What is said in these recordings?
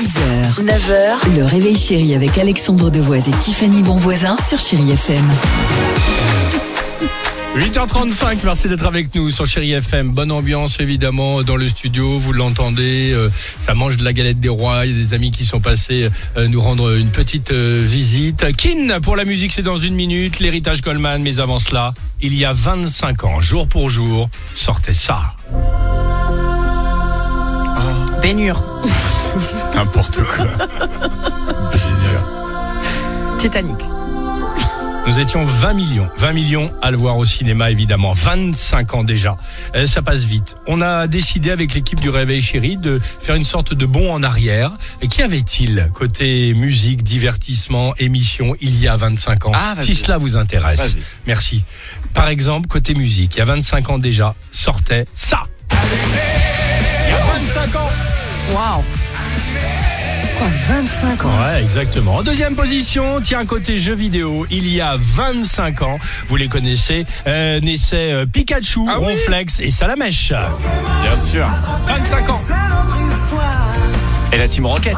6h, 9h, le réveil chéri avec Alexandre Devoise et Tiffany Bonvoisin sur Chéri FM. 8h35, merci d'être avec nous sur Chéri FM. Bonne ambiance évidemment dans le studio, vous l'entendez, euh, ça mange de la galette des rois, il y a des amis qui sont passés euh, nous rendre une petite euh, visite. Kin pour la musique c'est dans une minute, l'héritage Goldman, mais avant cela, il y a 25 ans, jour pour jour, sortait ça. Bénure. N'importe quoi. Titanic. Nous étions 20 millions, 20 millions à le voir au cinéma évidemment, 25 ans déjà. Euh, ça passe vite. On a décidé avec l'équipe du Réveil Chéri de faire une sorte de bond en arrière. Et qu'y avait-il côté musique, divertissement, émission il y a 25 ans? Ah, vas-y. Si cela vous intéresse. Vas-y. Merci. Par exemple, côté musique, il y a 25 ans déjà, sortait ça. Il y a 25 ans Waouh. Quoi, 25 ans Ouais, exactement. En deuxième position, tiens, côté jeux vidéo, il y a 25 ans, vous les connaissez, euh, naissaient euh, Pikachu, Ah oui Ronflex et Salamèche. Bien sûr. 25 ans. Et la Team Rocket.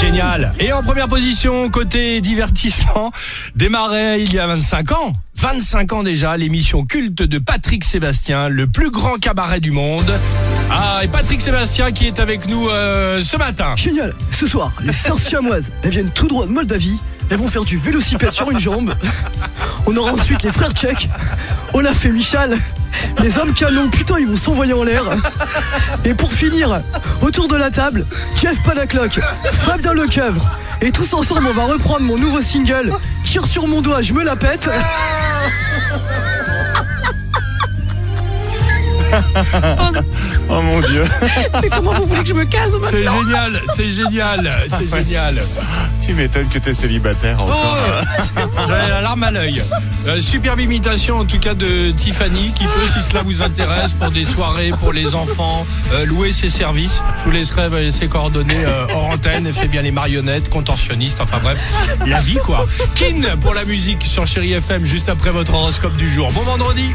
Génial. Et en première position, côté divertissement, démarrait il y a 25 ans. 25 ans déjà, l'émission culte de Patrick Sébastien, le plus grand cabaret du monde. Ah, et Patrick Sébastien qui est avec nous euh, ce matin. Génial Ce soir, les sœurs siamoises, elles viennent tout droit de Moldavie. Elles vont faire du vélocipède sur une jambe. On aura ensuite les frères tchèques, Olaf et Michal. Les hommes canons, putain, ils vont s'envoyer en l'air. Et pour finir, autour de la table, Jeff Panaclock, Fabien Lecoeuvre. Et tous ensemble, on va reprendre mon nouveau single, Tire sur mon doigt, je me la pète. Oh mon dieu. Mais comment vous voulez que je me case C'est génial, c'est génial, c'est génial. tu m'étonnes que t'es célibataire Oh, encore. J'avais la larme à l'œil. Euh, superbe imitation en tout cas de Tiffany qui peut, si cela vous intéresse, pour des soirées, pour les enfants, euh, louer ses services. Je vous laisserai euh, ses coordonnées euh, hors antenne. Elle fait bien les marionnettes, contorsionnistes, enfin bref, la vie quoi. Kin pour la musique sur Chéri FM juste après votre horoscope du jour. Bon vendredi.